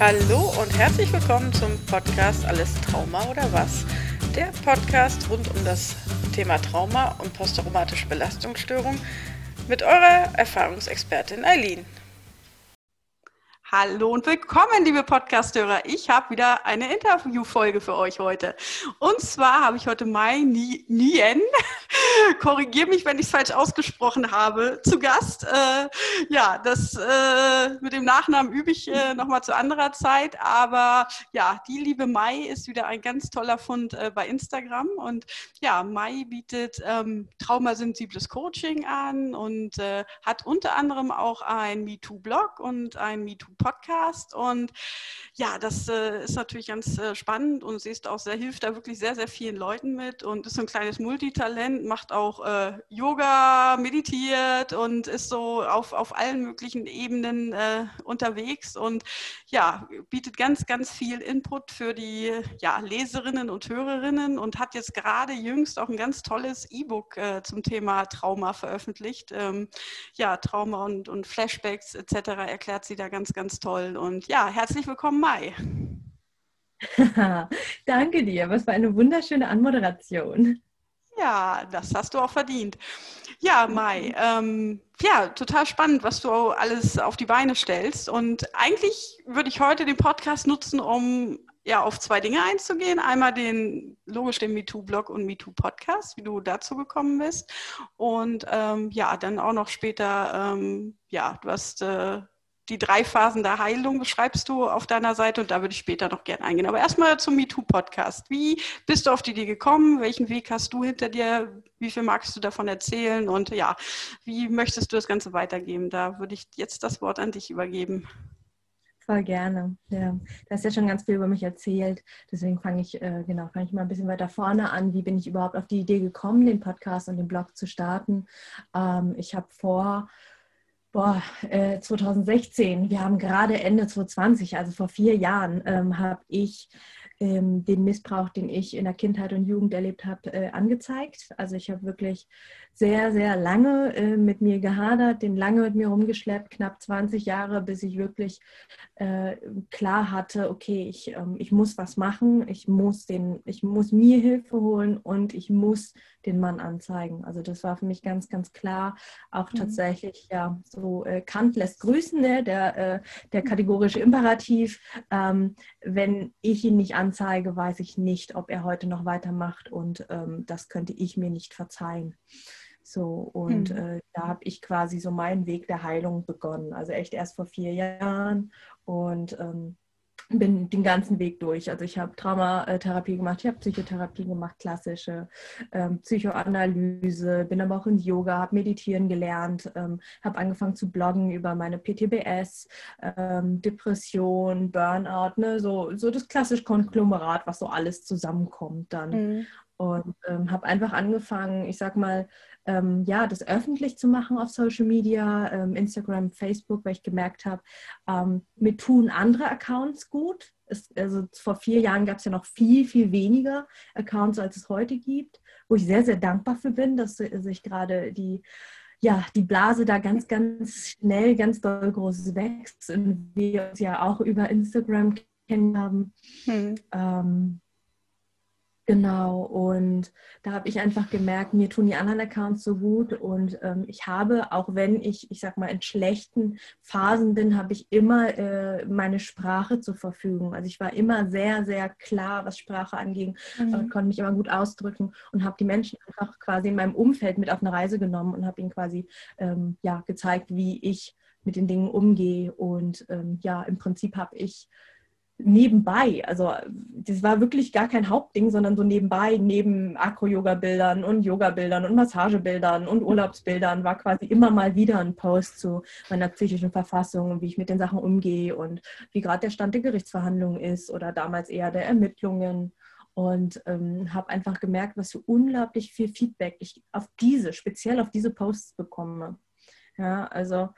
Hallo und herzlich willkommen zum Podcast Alles Trauma oder was? Der Podcast rund um das Thema Trauma und posttraumatische Belastungsstörung mit eurer Erfahrungsexpertin Eileen. Hallo und willkommen, liebe Podcasthörer. Ich habe wieder eine Interviewfolge für euch heute. Und zwar habe ich heute Mai Nien, korrigiere mich, wenn ich es falsch ausgesprochen habe, zu Gast. Äh, ja, das äh, mit dem Nachnamen übe ich äh, nochmal zu anderer Zeit. Aber ja, die liebe Mai ist wieder ein ganz toller Fund äh, bei Instagram. Und ja, Mai bietet ähm, traumasensibles Coaching an und äh, hat unter anderem auch ein MeToo-Blog und ein MeToo Podcast. Und ja, das äh, ist natürlich ganz äh, spannend und sie ist auch sehr, hilft da wirklich sehr, sehr vielen Leuten mit und ist so ein kleines Multitalent, macht auch äh, Yoga, meditiert und ist so auf, auf allen möglichen Ebenen äh, unterwegs und ja, bietet ganz, ganz viel Input für die ja, Leserinnen und Hörerinnen und hat jetzt gerade jüngst auch ein ganz tolles E-Book äh, zum Thema Trauma veröffentlicht. Ähm, ja, Trauma und, und Flashbacks etc. erklärt sie da ganz, ganz ganz toll. Und ja, herzlich willkommen, Mai. Danke dir, was für eine wunderschöne Anmoderation. Ja, das hast du auch verdient. Ja, Mai, ähm, ja, total spannend, was du alles auf die Beine stellst. Und eigentlich würde ich heute den Podcast nutzen, um ja auf zwei Dinge einzugehen. Einmal den, logisch den MeToo-Blog und MeToo-Podcast, wie du dazu gekommen bist. Und ähm, ja, dann auch noch später, ähm, ja, du hast äh, die drei Phasen der Heilung beschreibst du auf deiner Seite und da würde ich später noch gerne eingehen. Aber erstmal zum MeToo-Podcast. Wie bist du auf die Idee gekommen? Welchen Weg hast du hinter dir? Wie viel magst du davon erzählen? Und ja, wie möchtest du das Ganze weitergeben? Da würde ich jetzt das Wort an dich übergeben. Voll gerne. Ja, du hast ja schon ganz viel über mich erzählt. Deswegen fange ich, äh, genau, fange ich mal ein bisschen weiter vorne an. Wie bin ich überhaupt auf die Idee gekommen, den Podcast und den Blog zu starten? Ähm, ich habe vor Boah, äh, 2016, wir haben gerade Ende 2020, also vor vier Jahren, ähm, habe ich ähm, den Missbrauch, den ich in der Kindheit und Jugend erlebt habe, äh, angezeigt. Also ich habe wirklich sehr, sehr lange äh, mit mir gehadert, den lange mit mir rumgeschleppt, knapp 20 Jahre, bis ich wirklich äh, klar hatte, okay, ich, ähm, ich muss was machen, ich muss, den, ich muss mir Hilfe holen und ich muss den Mann anzeigen. Also das war für mich ganz, ganz klar. Auch mhm. tatsächlich, ja, so äh, Kant lässt grüßen, ne? der, äh, der kategorische Imperativ. Ähm, wenn ich ihn nicht anzeige, weiß ich nicht, ob er heute noch weitermacht und ähm, das könnte ich mir nicht verzeihen. So, und mhm. äh, da habe ich quasi so meinen Weg der Heilung begonnen. Also echt erst vor vier Jahren und ähm, bin den ganzen Weg durch. Also ich habe Traumatherapie gemacht, ich habe Psychotherapie gemacht, klassische ähm, Psychoanalyse, bin aber auch ins Yoga, habe meditieren gelernt, ähm, habe angefangen zu bloggen über meine PTBS, ähm, Depression, Burnout, ne, so, so das klassische Konglomerat, was so alles zusammenkommt dann. Mhm. Und ähm, habe einfach angefangen, ich sag mal, ähm, ja, das öffentlich zu machen auf Social Media, ähm, Instagram, Facebook, weil ich gemerkt habe, ähm, mir tun andere Accounts gut. Es, also vor vier Jahren gab es ja noch viel, viel weniger Accounts, als es heute gibt, wo ich sehr, sehr dankbar für bin, dass sich gerade die ja, die Blase da ganz, ganz schnell, ganz doll groß wächst und wir uns ja auch über Instagram kennen haben. Hm. Ähm, Genau, und da habe ich einfach gemerkt, mir tun die anderen Accounts so gut und ähm, ich habe, auch wenn ich, ich sag mal, in schlechten Phasen bin, habe ich immer äh, meine Sprache zur Verfügung. Also ich war immer sehr, sehr klar, was Sprache anging, mhm. äh, konnte mich immer gut ausdrücken und habe die Menschen einfach quasi in meinem Umfeld mit auf eine Reise genommen und habe ihnen quasi ähm, ja, gezeigt, wie ich mit den Dingen umgehe. Und ähm, ja, im Prinzip habe ich nebenbei. Also das war wirklich gar kein Hauptding, sondern so nebenbei, neben Akro-Yoga-Bildern und Yoga-Bildern und Massagebildern und Urlaubsbildern war quasi immer mal wieder ein Post zu meiner psychischen Verfassung, wie ich mit den Sachen umgehe und wie gerade der Stand der Gerichtsverhandlungen ist oder damals eher der Ermittlungen. Und ähm, habe einfach gemerkt, was für unglaublich viel Feedback ich auf diese, speziell auf diese Posts bekomme. Ja, also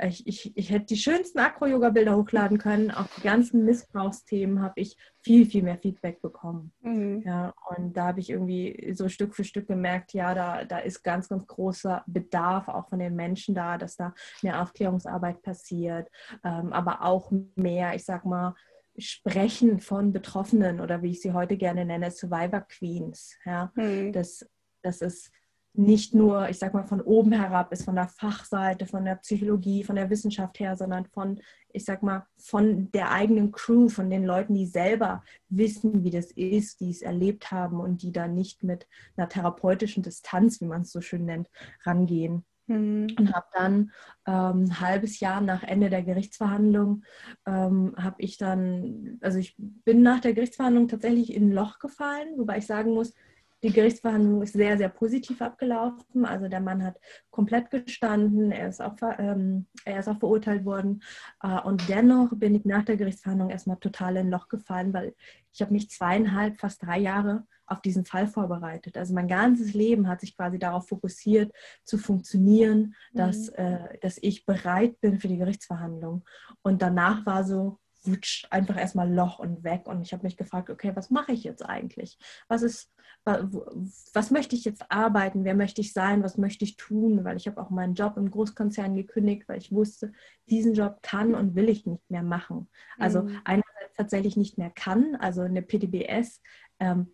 ich, ich, ich hätte die schönsten Akro-Yoga-Bilder hochladen können. Auch die ganzen Missbrauchsthemen habe ich viel, viel mehr Feedback bekommen. Mhm. Ja, und da habe ich irgendwie so Stück für Stück gemerkt, ja, da, da ist ganz, ganz großer Bedarf auch von den Menschen da, dass da mehr Aufklärungsarbeit passiert, ähm, aber auch mehr, ich sag mal, Sprechen von Betroffenen oder wie ich sie heute gerne nenne, Survivor Queens. Ja, mhm. das, das ist nicht nur, ich sag mal, von oben herab ist, von der Fachseite, von der Psychologie, von der Wissenschaft her, sondern von, ich sag mal, von der eigenen Crew, von den Leuten, die selber wissen, wie das ist, die es erlebt haben und die da nicht mit einer therapeutischen Distanz, wie man es so schön nennt, rangehen. Mhm. Und habe dann ähm, ein halbes Jahr nach Ende der Gerichtsverhandlung, ähm, habe ich dann, also ich bin nach der Gerichtsverhandlung tatsächlich in ein Loch gefallen, wobei ich sagen muss, die Gerichtsverhandlung ist sehr, sehr positiv abgelaufen. Also der Mann hat komplett gestanden, er ist auch, ähm, er ist auch verurteilt worden. Äh, und dennoch bin ich nach der Gerichtsverhandlung erstmal total in ein Loch gefallen, weil ich habe mich zweieinhalb, fast drei Jahre auf diesen Fall vorbereitet. Also mein ganzes Leben hat sich quasi darauf fokussiert, zu funktionieren, mhm. dass, äh, dass ich bereit bin für die Gerichtsverhandlung. Und danach war so, wutsch, einfach erstmal Loch und weg. Und ich habe mich gefragt, okay, was mache ich jetzt eigentlich? Was ist, was möchte ich jetzt arbeiten? Wer möchte ich sein? Was möchte ich tun? Weil ich habe auch meinen Job im Großkonzern gekündigt, weil ich wusste, diesen Job kann und will ich nicht mehr machen. Also mhm. einerseits tatsächlich nicht mehr kann, also eine PDBS ähm,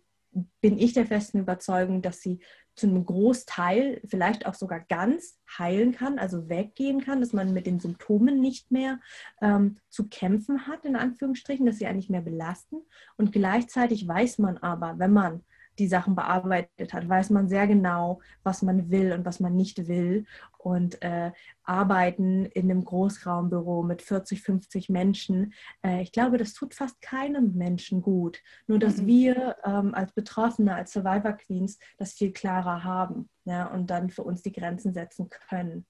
bin ich der festen Überzeugung, dass sie zu einem Großteil, vielleicht auch sogar ganz heilen kann, also weggehen kann, dass man mit den Symptomen nicht mehr ähm, zu kämpfen hat, in Anführungsstrichen, dass sie eigentlich mehr belasten. Und gleichzeitig weiß man aber, wenn man die Sachen bearbeitet hat, weiß man sehr genau, was man will und was man nicht will. Und äh, arbeiten in einem Großraumbüro mit 40, 50 Menschen, äh, ich glaube, das tut fast keinem Menschen gut. Nur, dass mhm. wir ähm, als Betroffene, als Survivor Queens das viel klarer haben ja, und dann für uns die Grenzen setzen können.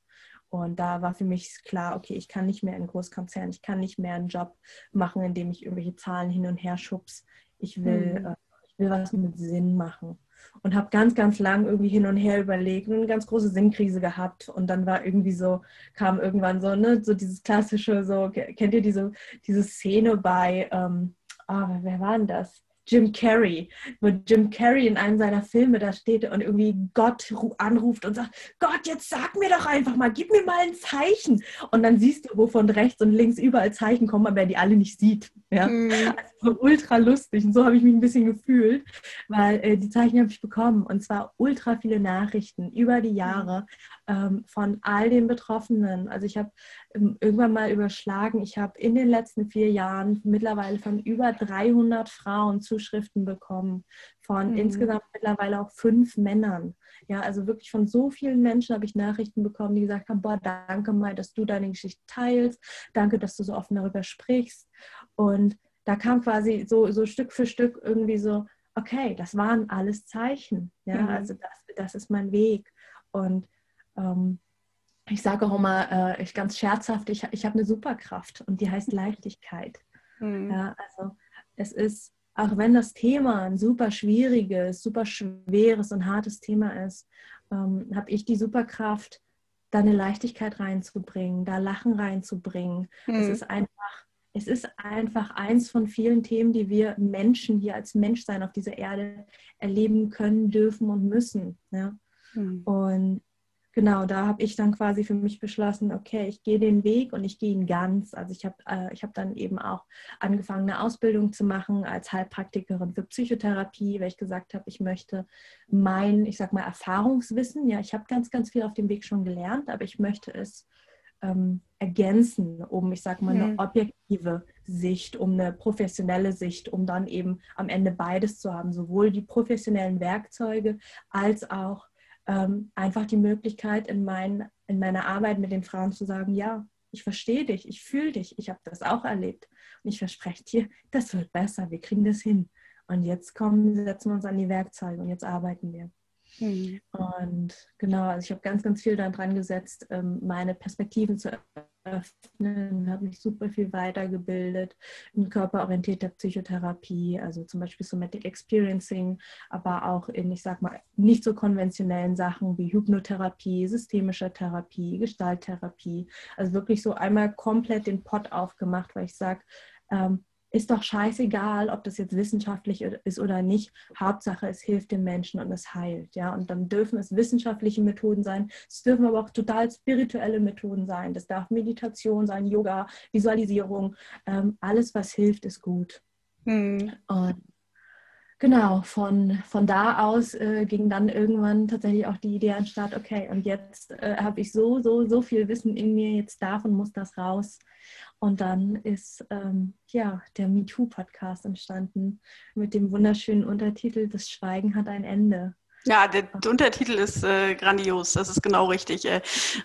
Und da war für mich klar, okay, ich kann nicht mehr in Großkonzern, ich kann nicht mehr einen Job machen, in dem ich irgendwelche Zahlen hin und her schubs. Ich will mhm. äh, will was mit Sinn machen. Und habe ganz, ganz lang irgendwie hin und her überlegt und eine ganz große Sinnkrise gehabt. Und dann war irgendwie so, kam irgendwann so, ne, so dieses klassische, so, kennt ihr diese, diese Szene bei, ähm, oh, wer war denn das? Jim Carrey, wo Jim Carrey in einem seiner Filme da steht und irgendwie Gott anruft und sagt, Gott, jetzt sag mir doch einfach mal, gib mir mal ein Zeichen. Und dann siehst du, wo von rechts und links überall Zeichen kommen, aber er die alle nicht sieht. Ja? Mhm. Also ultra lustig. Und so habe ich mich ein bisschen gefühlt, weil äh, die Zeichen habe ich bekommen. Und zwar ultra viele Nachrichten über die Jahre ähm, von all den Betroffenen. Also ich habe ähm, irgendwann mal überschlagen, ich habe in den letzten vier Jahren mittlerweile von über 300 Frauen Zuschriften bekommen, von mhm. insgesamt mittlerweile auch fünf Männern. Ja, also wirklich von so vielen Menschen habe ich Nachrichten bekommen, die gesagt haben, boah, danke mal, dass du deine Geschichte teilst, danke, dass du so offen darüber sprichst. Und da kam quasi so, so Stück für Stück irgendwie so, okay, das waren alles Zeichen. Ja, mhm. also das, das ist mein Weg. Und ähm, ich sage auch immer, äh, ich ganz scherzhaft, ich, ich habe eine Superkraft und die heißt Leichtigkeit. Mhm. Ja, also es ist, auch wenn das Thema ein super schwieriges, super schweres und hartes Thema ist, ähm, habe ich die Superkraft, da eine Leichtigkeit reinzubringen, da Lachen reinzubringen. Mhm. Es ist einfach, es ist einfach eins von vielen Themen, die wir Menschen hier als Menschsein auf dieser Erde erleben können, dürfen und müssen. Ja? Mhm. Und genau, da habe ich dann quasi für mich beschlossen, okay, ich gehe den Weg und ich gehe ihn ganz. Also ich habe äh, hab dann eben auch angefangen, eine Ausbildung zu machen als Heilpraktikerin für Psychotherapie, weil ich gesagt habe, ich möchte mein, ich sag mal, Erfahrungswissen, ja, ich habe ganz, ganz viel auf dem Weg schon gelernt, aber ich möchte es ähm, ergänzen, um, ich sag mal, eine mhm. objektive Sicht, um eine professionelle Sicht, um dann eben am Ende beides zu haben, sowohl die professionellen Werkzeuge als auch ähm, einfach die Möglichkeit in, mein, in meiner Arbeit mit den Frauen zu sagen, ja, ich verstehe dich, ich fühle dich, ich habe das auch erlebt. Und ich verspreche dir, das wird besser, wir kriegen das hin. Und jetzt kommen, setzen wir uns an die Werkzeuge und jetzt arbeiten wir. Mhm. Und genau, also ich habe ganz, ganz viel daran gesetzt, ähm, meine Perspektiven zu öffnen, habe mich super viel weitergebildet in körperorientierter Psychotherapie, also zum Beispiel Somatic Experiencing, aber auch in, ich sag mal, nicht so konventionellen Sachen wie Hypnotherapie, systemischer Therapie, Gestalttherapie. Also wirklich so einmal komplett den Pott aufgemacht, weil ich sage, ähm, ist doch scheißegal, ob das jetzt wissenschaftlich ist oder nicht. Hauptsache, es hilft dem Menschen und es heilt. Ja? Und dann dürfen es wissenschaftliche Methoden sein. Es dürfen aber auch total spirituelle Methoden sein. Das darf Meditation sein, Yoga, Visualisierung. Ähm, alles, was hilft, ist gut. Hm. Und genau, von, von da aus äh, ging dann irgendwann tatsächlich auch die Idee an Start, okay, und jetzt äh, habe ich so, so, so viel Wissen in mir, jetzt darf und muss das raus. Und dann ist ähm, ja der MeToo-Podcast entstanden mit dem wunderschönen Untertitel Das Schweigen hat ein Ende. Ja, der, der Untertitel ist äh, grandios, das ist genau richtig. Äh,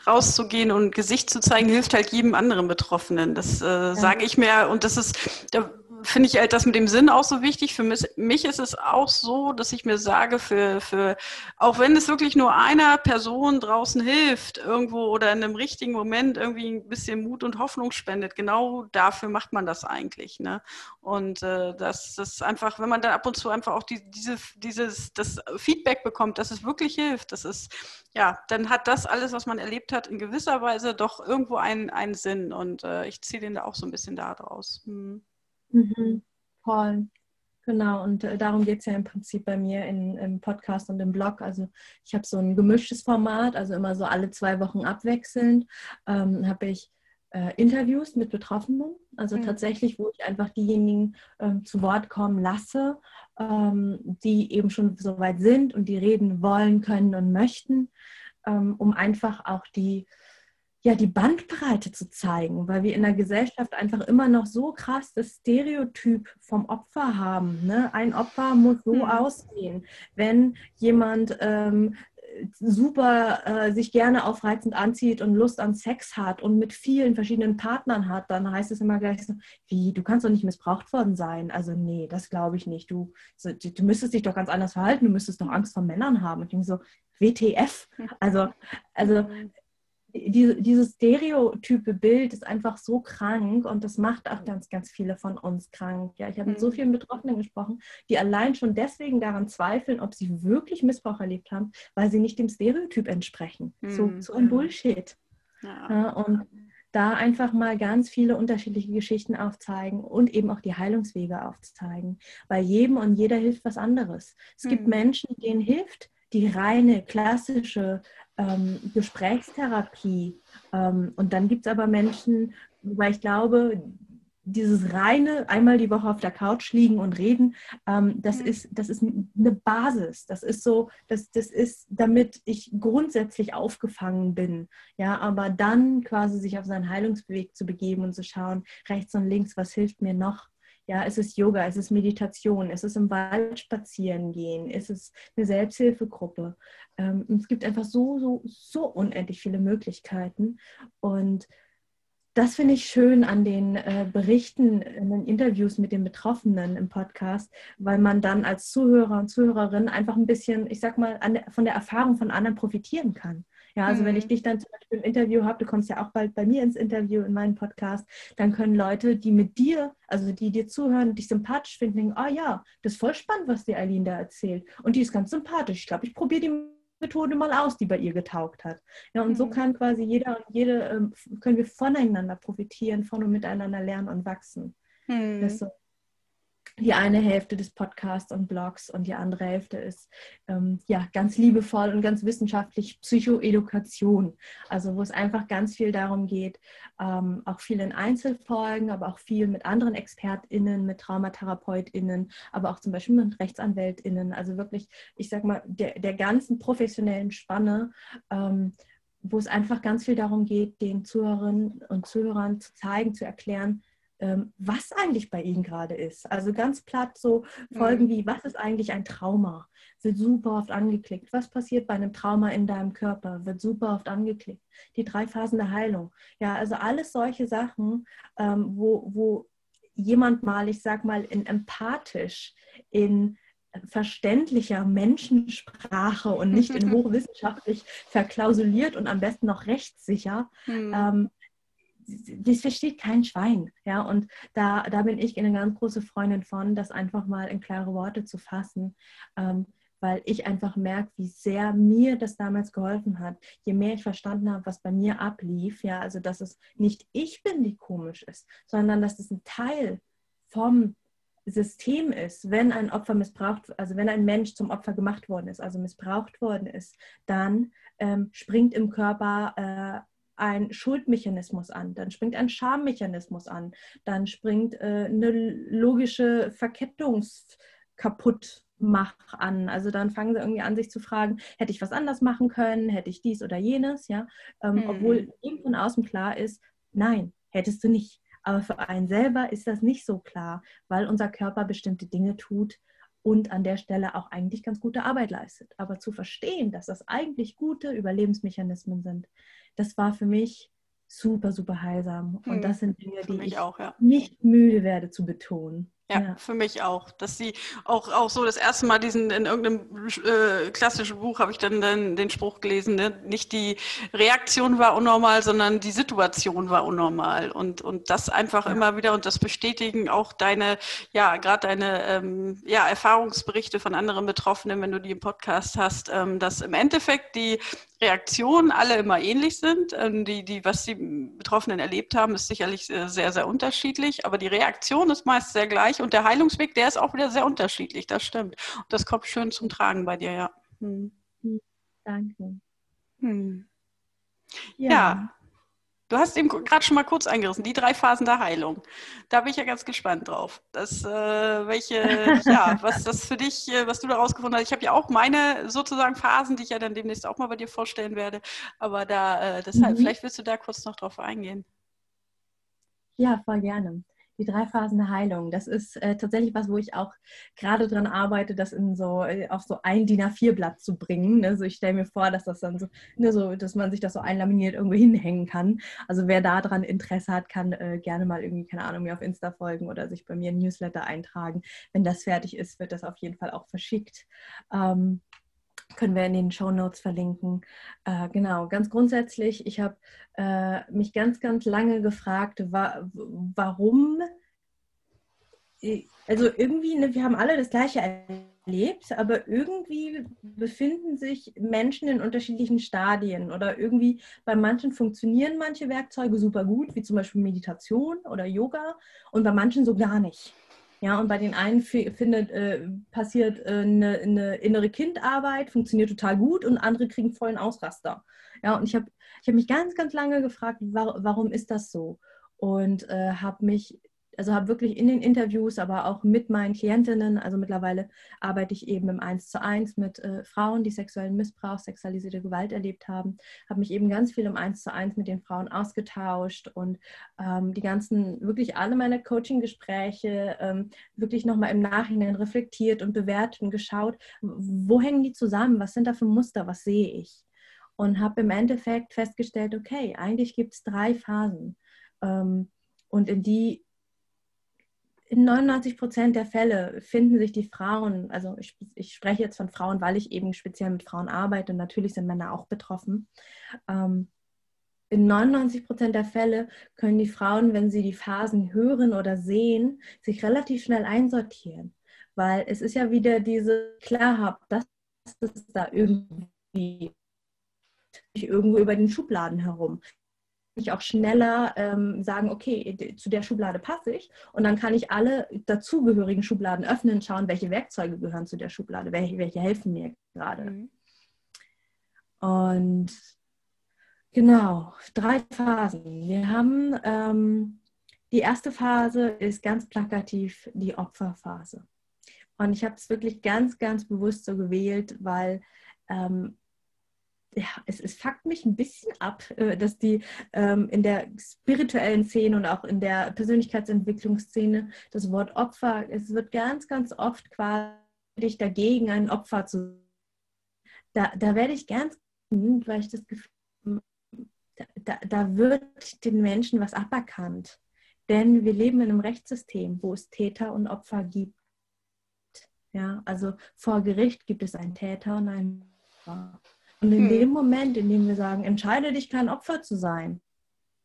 rauszugehen und Gesicht zu zeigen, hilft halt jedem anderen Betroffenen. Das äh, ja. sage ich mir und das ist, da finde ich halt das mit dem Sinn auch so wichtig. Für mich, ist es auch so, dass ich mir sage, für, für, auch wenn es wirklich nur einer Person draußen hilft, irgendwo oder in einem richtigen Moment irgendwie ein bisschen Mut und Hoffnung spendet, genau dafür macht man das eigentlich. Ne? Und äh, das ist einfach, wenn man dann ab und zu einfach auch die, diese, dieses, das Feedback bekommt, dass es wirklich hilft, das ist, ja, dann hat das alles, was man erlebt hat, in gewisser Weise doch irgendwo einen, einen Sinn. Und äh, ich ziehe den da auch so ein bisschen da draus. Hm. Mhm. Voll. Genau, und äh, darum geht es ja im Prinzip bei mir in, im Podcast und im Blog. Also ich habe so ein gemischtes Format, also immer so alle zwei Wochen abwechselnd ähm, habe ich äh, Interviews mit Betroffenen, also mhm. tatsächlich, wo ich einfach diejenigen ähm, zu Wort kommen lasse, ähm, die eben schon so weit sind und die reden wollen, können und möchten, ähm, um einfach auch die ja, die Bandbreite zu zeigen, weil wir in der Gesellschaft einfach immer noch so krass das Stereotyp vom Opfer haben. Ne? Ein Opfer muss so mhm. aussehen. Wenn jemand ähm, super äh, sich gerne aufreizend anzieht und Lust an Sex hat und mit vielen verschiedenen Partnern hat, dann heißt es immer gleich so, wie, du kannst doch nicht missbraucht worden sein. Also nee, das glaube ich nicht. Du, so, du müsstest dich doch ganz anders verhalten, du müsstest doch Angst vor Männern haben. Und ich denke so, WTF? Also, also mhm die, dieses stereotype Bild ist einfach so krank und das macht auch ganz, ganz viele von uns krank. Ja, ich habe mit so mhm. vielen Betroffenen gesprochen, die allein schon deswegen daran zweifeln, ob sie wirklich Missbrauch erlebt haben, weil sie nicht dem Stereotyp entsprechen. Mhm. So, so ein Bullshit. Ja. Ja, und da einfach mal ganz viele unterschiedliche Geschichten aufzeigen und eben auch die Heilungswege aufzeigen. Weil jedem und jeder hilft was anderes. Es gibt mhm. Menschen, denen hilft die reine klassische ähm, Gesprächstherapie. Ähm, und dann gibt es aber Menschen, weil ich glaube, dieses reine einmal die Woche auf der Couch liegen und reden, ähm, das, mhm. ist, das ist eine Basis. Das ist so, das, das ist, damit ich grundsätzlich aufgefangen bin. Ja, aber dann quasi sich auf seinen Heilungsweg zu begeben und zu schauen, rechts und links, was hilft mir noch? Ja, es ist Yoga, es ist Meditation, es ist im Wald spazieren gehen, es ist eine Selbsthilfegruppe. Ähm, es gibt einfach so, so, so unendlich viele Möglichkeiten. Und das finde ich schön an den äh, Berichten, in den Interviews mit den Betroffenen im Podcast, weil man dann als Zuhörer und Zuhörerin einfach ein bisschen, ich sag mal, der, von der Erfahrung von anderen profitieren kann. Ja, also mhm. wenn ich mhm. dich dann zum Beispiel im Interview habe, du kommst ja auch bald bei mir ins Interview in meinen Podcast, dann können Leute, die mit dir, also die dir zuhören, dich sympathisch finden, denken, ah oh ja, das ist voll spannend, was dir Eileen da erzählt. Und die ist ganz sympathisch. Ich glaube, ich probiere die Methode mal aus, die bei ihr getaugt hat. Ja, und mhm. so kann quasi jeder und jede, ähm, können wir voneinander profitieren, von und miteinander lernen und wachsen. Mhm. Das ist so die eine Hälfte des Podcasts und Blogs und die andere Hälfte ist ähm, ja ganz liebevoll und ganz wissenschaftlich Psychoedukation. Also wo es einfach ganz viel darum geht, ähm, auch viel in Einzelfolgen, aber auch viel mit anderen ExpertInnen, mit TraumatherapeutInnen, aber auch zum Beispiel mit RechtsanwältInnen. Also wirklich, ich sag mal, der, der ganzen professionellen Spanne. Ähm, wo es einfach ganz viel darum geht, den Zuhörerinnen und Zuhörern zu zeigen, zu erklären, was eigentlich bei ihnen gerade ist. Also ganz platt so Folgen mhm. wie, was ist eigentlich ein Trauma? Wird super oft angeklickt. Was passiert bei einem Trauma in deinem Körper? Wird super oft angeklickt. Die drei Phasen der Heilung. Ja, also alles solche Sachen, ähm, wo, wo jemand mal, ich sag mal, in empathisch, in verständlicher Menschensprache und nicht in hochwissenschaftlich verklausuliert und am besten noch rechtssicher. Mhm. Ähm, das versteht kein Schwein. Ja, und da, da bin ich eine ganz große Freundin von, das einfach mal in klare Worte zu fassen. Ähm, weil ich einfach merke, wie sehr mir das damals geholfen hat. Je mehr ich verstanden habe, was bei mir ablief, ja, also dass es nicht ich bin, die komisch ist, sondern dass es ein Teil vom System ist, wenn ein Opfer missbraucht, also wenn ein Mensch zum Opfer gemacht worden ist, also missbraucht worden ist, dann ähm, springt im Körper äh, ein Schuldmechanismus an, dann springt ein Schammechanismus an, dann springt äh, eine logische Verkettungskaputmach an. Also dann fangen sie irgendwie an, sich zu fragen, hätte ich was anders machen können, hätte ich dies oder jenes, ja, ähm, hm. obwohl ihm von außen klar ist, nein, hättest du nicht. Aber für einen selber ist das nicht so klar, weil unser Körper bestimmte Dinge tut und an der Stelle auch eigentlich ganz gute Arbeit leistet. Aber zu verstehen, dass das eigentlich gute Überlebensmechanismen sind, das war für mich super, super heilsam. Und hm, das sind Dinge, die ich auch, ja. nicht müde werde zu betonen. Ja, ja, für mich auch. Dass sie auch, auch so das erste Mal diesen, in irgendeinem äh, klassischen Buch habe ich dann, dann den Spruch gelesen, ne? nicht die Reaktion war unnormal, sondern die Situation war unnormal. Und, und das einfach ja. immer wieder und das bestätigen auch deine, ja, gerade deine ähm, ja, Erfahrungsberichte von anderen Betroffenen, wenn du die im Podcast hast, ähm, dass im Endeffekt die Reaktionen alle immer ähnlich sind. Ähm, die, die, was die Betroffenen erlebt haben, ist sicherlich äh, sehr, sehr unterschiedlich, aber die Reaktion ist meist sehr gleich und der Heilungsweg, der ist auch wieder sehr unterschiedlich, das stimmt. Und das kommt schön zum Tragen bei dir, ja. Hm. Danke. Hm. ja. ja. Du hast eben gerade schon mal kurz eingerissen, die drei Phasen der Heilung. Da bin ich ja ganz gespannt drauf. Das, äh, welche, ja, was das für dich, äh, was du da rausgefunden hast. Ich habe ja auch meine sozusagen Phasen, die ich ja dann demnächst auch mal bei dir vorstellen werde. Aber da, äh, deshalb, mhm. vielleicht willst du da kurz noch drauf eingehen. Ja, voll gerne die drei Phasen der Heilung. Das ist äh, tatsächlich was, wo ich auch gerade dran arbeite, das in so äh, auf so ein DIN A4-Blatt zu bringen. Also ich stelle mir vor, dass das dann so, ne, so, dass man sich das so einlaminiert irgendwo hinhängen kann. Also wer da dran Interesse hat, kann äh, gerne mal irgendwie, keine Ahnung, mir auf Insta folgen oder sich bei mir ein Newsletter eintragen. Wenn das fertig ist, wird das auf jeden Fall auch verschickt. Ähm, können wir in den Show Notes verlinken. Äh, genau, ganz grundsätzlich, ich habe äh, mich ganz, ganz lange gefragt, wa warum, also irgendwie, ne, wir haben alle das Gleiche erlebt, aber irgendwie befinden sich Menschen in unterschiedlichen Stadien oder irgendwie bei manchen funktionieren manche Werkzeuge super gut, wie zum Beispiel Meditation oder Yoga und bei manchen so gar nicht. Ja, und bei den einen findet, äh, passiert äh, eine, eine, innere Kindarbeit, funktioniert total gut und andere kriegen vollen Ausraster. Ja, und ich habe ich hab mich ganz, ganz lange gefragt, war, warum ist das so? Und äh, habe mich also habe wirklich in den Interviews, aber auch mit meinen Klientinnen, also mittlerweile arbeite ich eben im Eins zu eins mit äh, Frauen, die sexuellen Missbrauch, sexualisierte Gewalt erlebt haben, habe mich eben ganz viel im Eins zu eins mit den Frauen ausgetauscht und ähm, die ganzen, wirklich alle meine Coaching-Gespräche ähm, wirklich nochmal im Nachhinein reflektiert und bewertet und geschaut, wo hängen die zusammen, was sind da für Muster, was sehe ich? Und habe im Endeffekt festgestellt, okay, eigentlich gibt es drei Phasen. Ähm, und in die in 99 Prozent der Fälle finden sich die Frauen, also ich, ich, spreche jetzt von Frauen, weil ich eben speziell mit Frauen arbeite und natürlich sind Männer auch betroffen. Ähm, in 99 Prozent der Fälle können die Frauen, wenn sie die Phasen hören oder sehen, sich relativ schnell einsortieren. Weil es ist ja wieder diese Klarheit, dass es da irgendwie irgendwo über den Schubladen herum ich auch schneller ähm, sagen, okay, zu der Schublade passe ich. Und dann kann ich alle dazugehörigen Schubladen öffnen, schauen, welche Werkzeuge gehören zu der Schublade, welche, welche helfen mir gerade. Mhm. Und genau, drei Phasen. Wir haben ähm, die erste Phase ist ganz plakativ die Opferphase. Und ich habe es wirklich ganz, ganz bewusst so gewählt, weil ähm, ja, es, es fuckt mich ein bisschen ab, äh, dass die ähm, in der spirituellen Szene und auch in der Persönlichkeitsentwicklungsszene das Wort Opfer, es wird ganz, ganz oft quasi dagegen, ein Opfer zu da, da werde ich ganz, weil ich das Gefühl, da, da wird den Menschen was aberkannt. Denn wir leben in einem Rechtssystem, wo es Täter und Opfer gibt. Ja, also vor Gericht gibt es einen Täter und einen Opfer. Und in hm. dem Moment, in dem wir sagen, entscheide dich kein Opfer zu sein,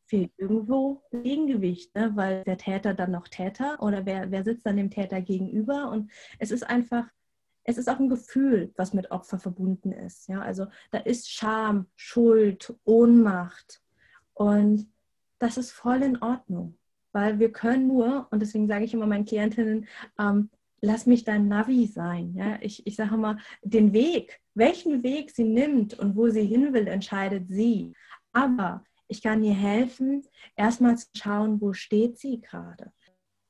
fehlt irgendwo Gegengewicht, ne? weil der Täter dann noch Täter oder wer, wer sitzt dann dem Täter gegenüber und es ist einfach, es ist auch ein Gefühl, was mit Opfer verbunden ist. Ja? Also da ist Scham, Schuld, Ohnmacht und das ist voll in Ordnung, weil wir können nur, und deswegen sage ich immer meinen Klientinnen, ähm, lass mich dein Navi sein. Ja? Ich, ich sage immer, den Weg, welchen Weg sie nimmt und wo sie hin will, entscheidet sie. Aber ich kann ihr helfen, erstmal zu schauen, wo steht sie gerade.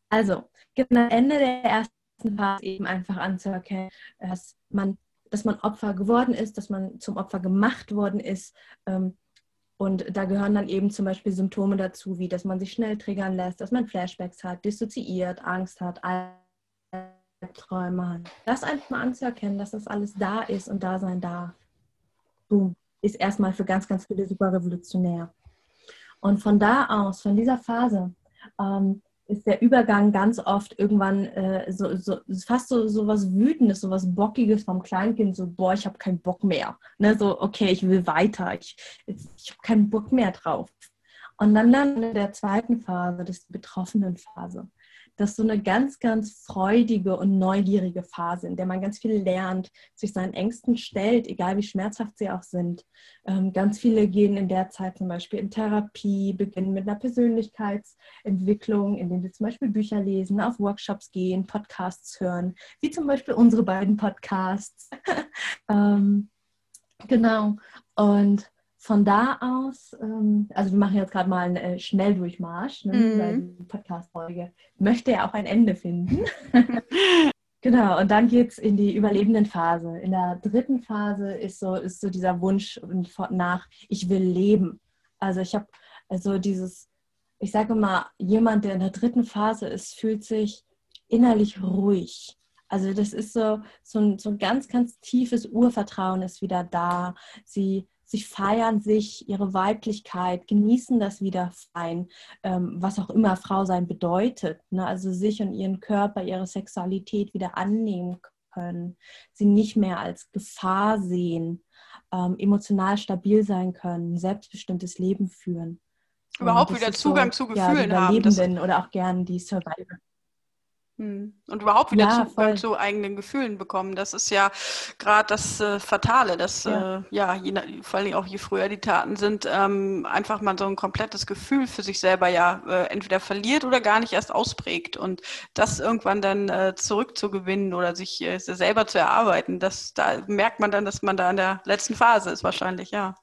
Also, am Ende der ersten Phase eben einfach anzuerkennen, dass man, dass man Opfer geworden ist, dass man zum Opfer gemacht worden ist. Ähm, und da gehören dann eben zum Beispiel Symptome dazu, wie dass man sich schnell triggern lässt, dass man Flashbacks hat, dissoziiert, Angst hat, Träume hat. Das einfach mal anzuerkennen, dass das alles da ist und da sein darf. Boom. Ist erstmal für ganz, ganz viele super revolutionär. Und von da aus, von dieser Phase, ähm, ist der Übergang ganz oft irgendwann äh, so, so, fast so, so was Wütendes, so was Bockiges vom Kleinkind, so, boah, ich habe keinen Bock mehr. Ne? So, okay, ich will weiter, ich, ich habe keinen Bock mehr drauf. Und dann dann in der zweiten Phase, die betroffenen Phase das ist so eine ganz, ganz freudige und neugierige Phase, in der man ganz viel lernt, sich seinen Ängsten stellt, egal wie schmerzhaft sie auch sind. Ähm, ganz viele gehen in der Zeit zum Beispiel in Therapie, beginnen mit einer Persönlichkeitsentwicklung, indem sie zum Beispiel Bücher lesen, auf Workshops gehen, Podcasts hören, wie zum Beispiel unsere beiden Podcasts. ähm, genau. Und von da aus, ähm, also wir machen jetzt gerade mal einen äh, Schnelldurchmarsch, ne, mhm. weil die Podcast-Folge möchte ja auch ein Ende finden. genau, und dann geht es in die überlebenden Phase. In der dritten Phase ist so, ist so dieser Wunsch nach, ich will leben. Also ich habe also dieses, ich sage mal, jemand, der in der dritten Phase ist, fühlt sich innerlich ruhig. Also das ist so, so ein, so ein ganz, ganz tiefes Urvertrauen ist wieder da. Sie sie feiern sich, ihre Weiblichkeit, genießen das wieder fein, ähm, was auch immer Frau sein bedeutet. Ne? Also sich und ihren Körper, ihre Sexualität wieder annehmen können, sie nicht mehr als Gefahr sehen, ähm, emotional stabil sein können, selbstbestimmtes Leben führen. Überhaupt wieder Zugang so, zu Gefühlen ja, haben. Oder auch gern die Survivor. Hm. Und überhaupt wieder ja, Zugang zu eigenen Gefühlen bekommen. Das ist ja gerade das äh, Fatale, dass ja, äh, ja je, vor allem auch je früher die Taten sind, ähm, einfach mal so ein komplettes Gefühl für sich selber ja äh, entweder verliert oder gar nicht erst ausprägt. Und das irgendwann dann äh, zurückzugewinnen oder sich äh, selber zu erarbeiten, das, da merkt man dann, dass man da in der letzten Phase ist wahrscheinlich, ja.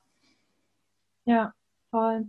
Ja, voll.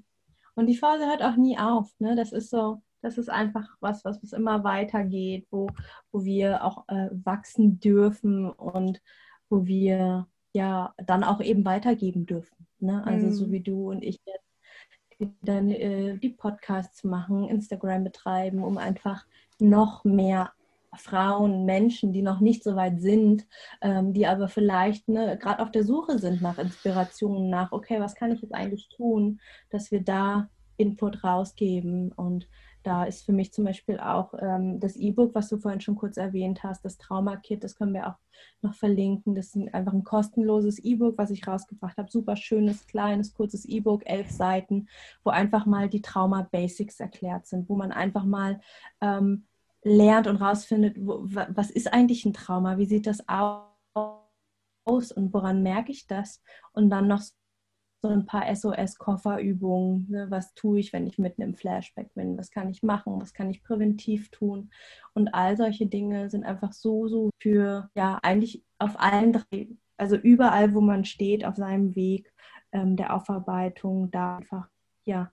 Und die Phase hört auch nie auf. Ne? Das ist so, das ist einfach was, was, was immer weitergeht, wo, wo wir auch äh, wachsen dürfen und wo wir ja dann auch eben weitergeben dürfen. Ne? Also mhm. so wie du und ich jetzt dann äh, die Podcasts machen, Instagram betreiben, um einfach noch mehr Frauen, Menschen, die noch nicht so weit sind, ähm, die aber vielleicht ne, gerade auf der Suche sind nach Inspirationen, nach, okay, was kann ich jetzt eigentlich tun, dass wir da Input rausgeben und da ist für mich zum Beispiel auch ähm, das E-Book, was du vorhin schon kurz erwähnt hast, das Trauma-Kit, das können wir auch noch verlinken. Das ist einfach ein kostenloses E-Book, was ich rausgebracht habe. Super schönes, kleines, kurzes E-Book, elf Seiten, wo einfach mal die Trauma-Basics erklärt sind, wo man einfach mal ähm, lernt und rausfindet, wo, was ist eigentlich ein Trauma, wie sieht das aus und woran merke ich das? Und dann noch so ein paar SOS-Kofferübungen. Ne? Was tue ich, wenn ich mitten im Flashback bin? Was kann ich machen? Was kann ich präventiv tun? Und all solche Dinge sind einfach so, so für, ja, eigentlich auf allen drei, also überall, wo man steht auf seinem Weg ähm, der Aufarbeitung, da einfach, ja,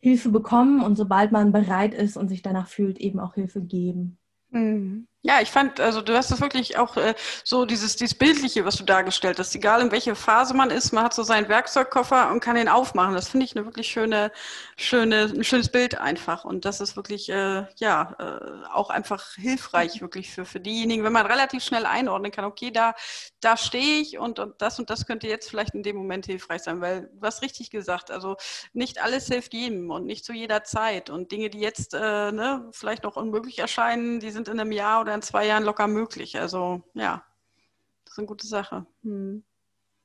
Hilfe bekommen und sobald man bereit ist und sich danach fühlt, eben auch Hilfe geben. Mhm. Ja, ich fand, also du hast das wirklich auch äh, so dieses, dieses Bildliche, was du dargestellt hast, egal in welcher Phase man ist, man hat so seinen Werkzeugkoffer und kann ihn aufmachen. Das finde ich eine wirklich schöne, schöne, ein schönes Bild einfach. Und das ist wirklich, äh, ja, äh, auch einfach hilfreich wirklich für, für diejenigen, wenn man relativ schnell einordnen kann, okay, da, da stehe ich und, und das und das könnte jetzt vielleicht in dem Moment hilfreich sein, weil du hast richtig gesagt, also nicht alles hilft jedem und nicht zu jeder Zeit. Und Dinge, die jetzt äh, ne, vielleicht noch unmöglich erscheinen, die sind in einem Jahr oder oder in zwei Jahren locker möglich. Also ja, das ist eine gute Sache. Hm.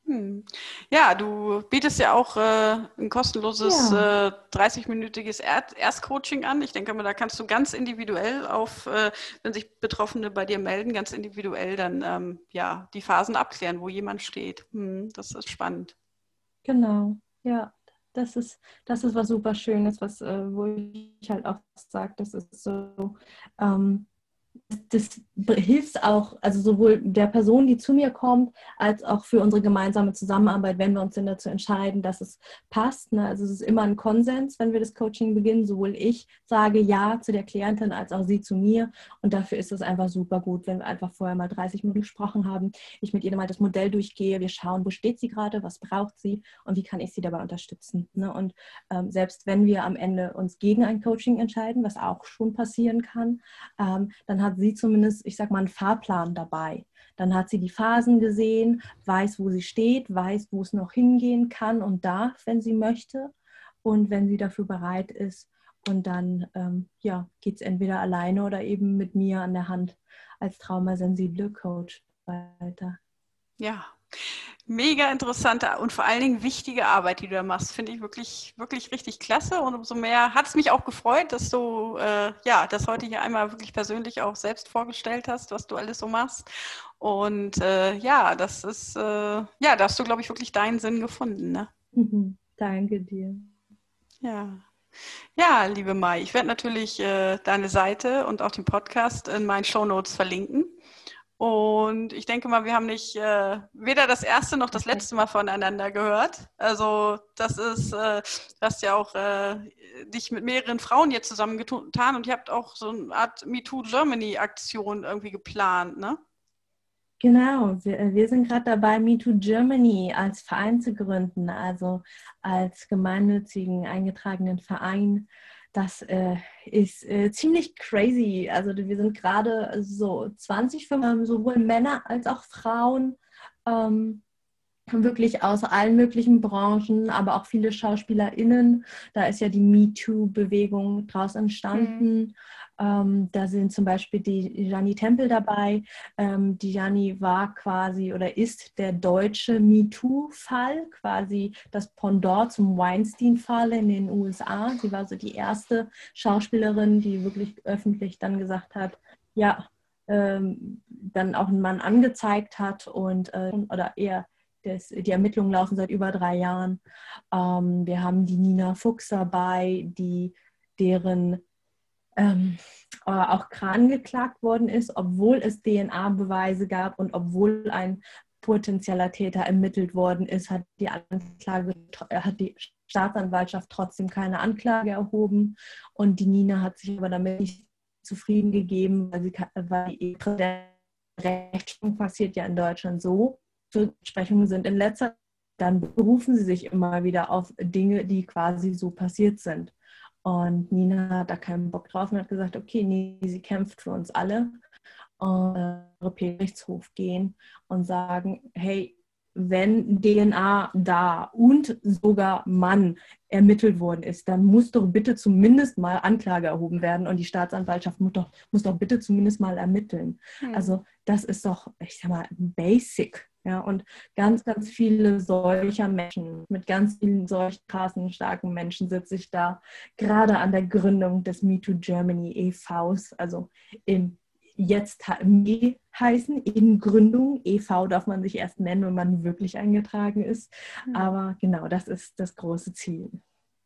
Hm. Ja, du bietest ja auch äh, ein kostenloses ja. äh, 30-minütiges Erstcoaching an. Ich denke mal, da kannst du ganz individuell auf, äh, wenn sich Betroffene bei dir melden, ganz individuell dann ähm, ja die Phasen abklären, wo jemand steht. Hm, das ist spannend. Genau, ja. Das ist, das ist was super Schönes, was, äh, wo ich halt auch sage, das ist so, ähm, das hilft auch, also sowohl der Person, die zu mir kommt, als auch für unsere gemeinsame Zusammenarbeit, wenn wir uns denn dazu entscheiden, dass es passt. Ne? Also es ist immer ein Konsens, wenn wir das Coaching beginnen. Sowohl ich sage Ja zu der Klientin als auch sie zu mir. Und dafür ist es einfach super gut, wenn wir einfach vorher mal 30 Minuten gesprochen haben, ich mit ihr mal das Modell durchgehe, wir schauen, wo steht sie gerade, was braucht sie und wie kann ich sie dabei unterstützen. Ne? Und ähm, selbst wenn wir am Ende uns gegen ein Coaching entscheiden, was auch schon passieren kann, ähm, dann hat sie zumindest, ich sag mal, einen Fahrplan dabei. Dann hat sie die Phasen gesehen, weiß, wo sie steht, weiß, wo es noch hingehen kann und darf, wenn sie möchte und wenn sie dafür bereit ist. Und dann ähm, ja, geht es entweder alleine oder eben mit mir an der Hand als traumasensible Coach weiter. Ja, mega interessante und vor allen Dingen wichtige Arbeit, die du da machst. Finde ich wirklich, wirklich richtig klasse. Und umso mehr hat es mich auch gefreut, dass du äh, ja, das heute hier einmal wirklich persönlich auch selbst vorgestellt hast, was du alles so machst. Und äh, ja, das ist, äh, ja, da hast du, glaube ich, wirklich deinen Sinn gefunden. Ne? Mhm. Danke dir. Ja. Ja, liebe Mai, ich werde natürlich äh, deine Seite und auch den Podcast in meinen Show Notes verlinken. Und ich denke mal, wir haben nicht äh, weder das erste noch das letzte Mal voneinander gehört. Also das ist, äh, du hast ja auch äh, dich mit mehreren Frauen jetzt zusammengetan und ihr habt auch so eine Art MeToo Germany Aktion irgendwie geplant, ne? Genau, wir, äh, wir sind gerade dabei, MeToo Germany als Verein zu gründen, also als gemeinnützigen eingetragenen Verein das äh, ist äh, ziemlich crazy. Also wir sind gerade so 20 Firmen, sowohl Männer als auch Frauen, ähm, wirklich aus allen möglichen Branchen, aber auch viele SchauspielerInnen. Da ist ja die MeToo-Bewegung draus entstanden. Mhm. Ähm, da sind zum Beispiel die Jani Tempel dabei. Ähm, die Jani war quasi oder ist der deutsche MeToo-Fall, quasi das Pendant zum Weinstein-Fall in den USA. Sie war so die erste Schauspielerin, die wirklich öffentlich dann gesagt hat, ja, ähm, dann auch einen Mann angezeigt hat und äh, oder eher das, die Ermittlungen laufen seit über drei Jahren. Ähm, wir haben die Nina Fuchs dabei, die deren ähm, äh, auch angeklagt worden ist, obwohl es DNA-Beweise gab und obwohl ein potenzieller Täter ermittelt worden ist, hat die Anklage, hat die Staatsanwaltschaft trotzdem keine Anklage erhoben und die Nina hat sich aber damit nicht zufrieden gegeben, weil, sie, weil die Rechtsprechung passiert ja in Deutschland so. Besprechungen sind in letzter dann berufen sie sich immer wieder auf Dinge, die quasi so passiert sind. Und Nina hat da keinen Bock drauf und hat gesagt, okay, nee, sie kämpft für uns alle. Und äh, Europäischen Gerichtshof gehen und sagen, hey, wenn DNA da und sogar Mann ermittelt worden ist, dann muss doch bitte zumindest mal Anklage erhoben werden und die Staatsanwaltschaft muss doch, muss doch bitte zumindest mal ermitteln. Hm. Also das ist doch, ich sag mal, basic. Ja, und ganz, ganz viele solcher Menschen, mit ganz vielen solch krassen, starken Menschen sitze ich da, gerade an der Gründung des MeToo Germany e.V.s, also im jetzt Me heißen, in Gründung. e.V. darf man sich erst nennen, wenn man wirklich eingetragen ist. Mhm. Aber genau, das ist das große Ziel.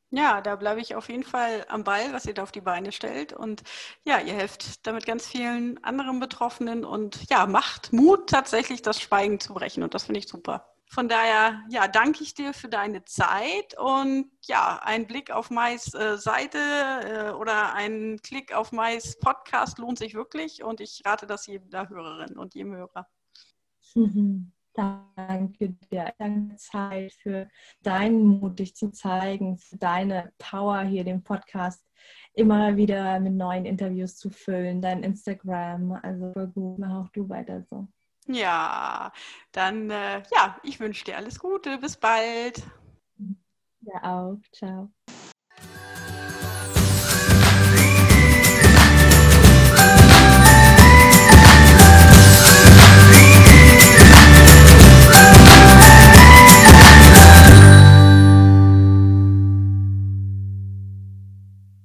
Ja, da bleibe ich auf jeden Fall am Ball, was ihr da auf die Beine stellt. Und ja, ihr helft damit ganz vielen anderen Betroffenen und ja, macht Mut, tatsächlich das Schweigen zu brechen. Und das finde ich super. Von daher, ja, danke ich dir für deine Zeit und ja, ein Blick auf Mais äh, Seite äh, oder ein Klick auf Mais Podcast lohnt sich wirklich und ich rate das jeder Hörerin und jedem Hörer. Mhm. Danke dir, deine Zeit, für deinen Mut, dich zu zeigen, für deine Power hier, den Podcast immer wieder mit neuen Interviews zu füllen, dein Instagram. Also gut, mach auch du weiter so. Ja, dann äh, ja, ich wünsche dir alles Gute. Bis bald. Ja auch. Ciao.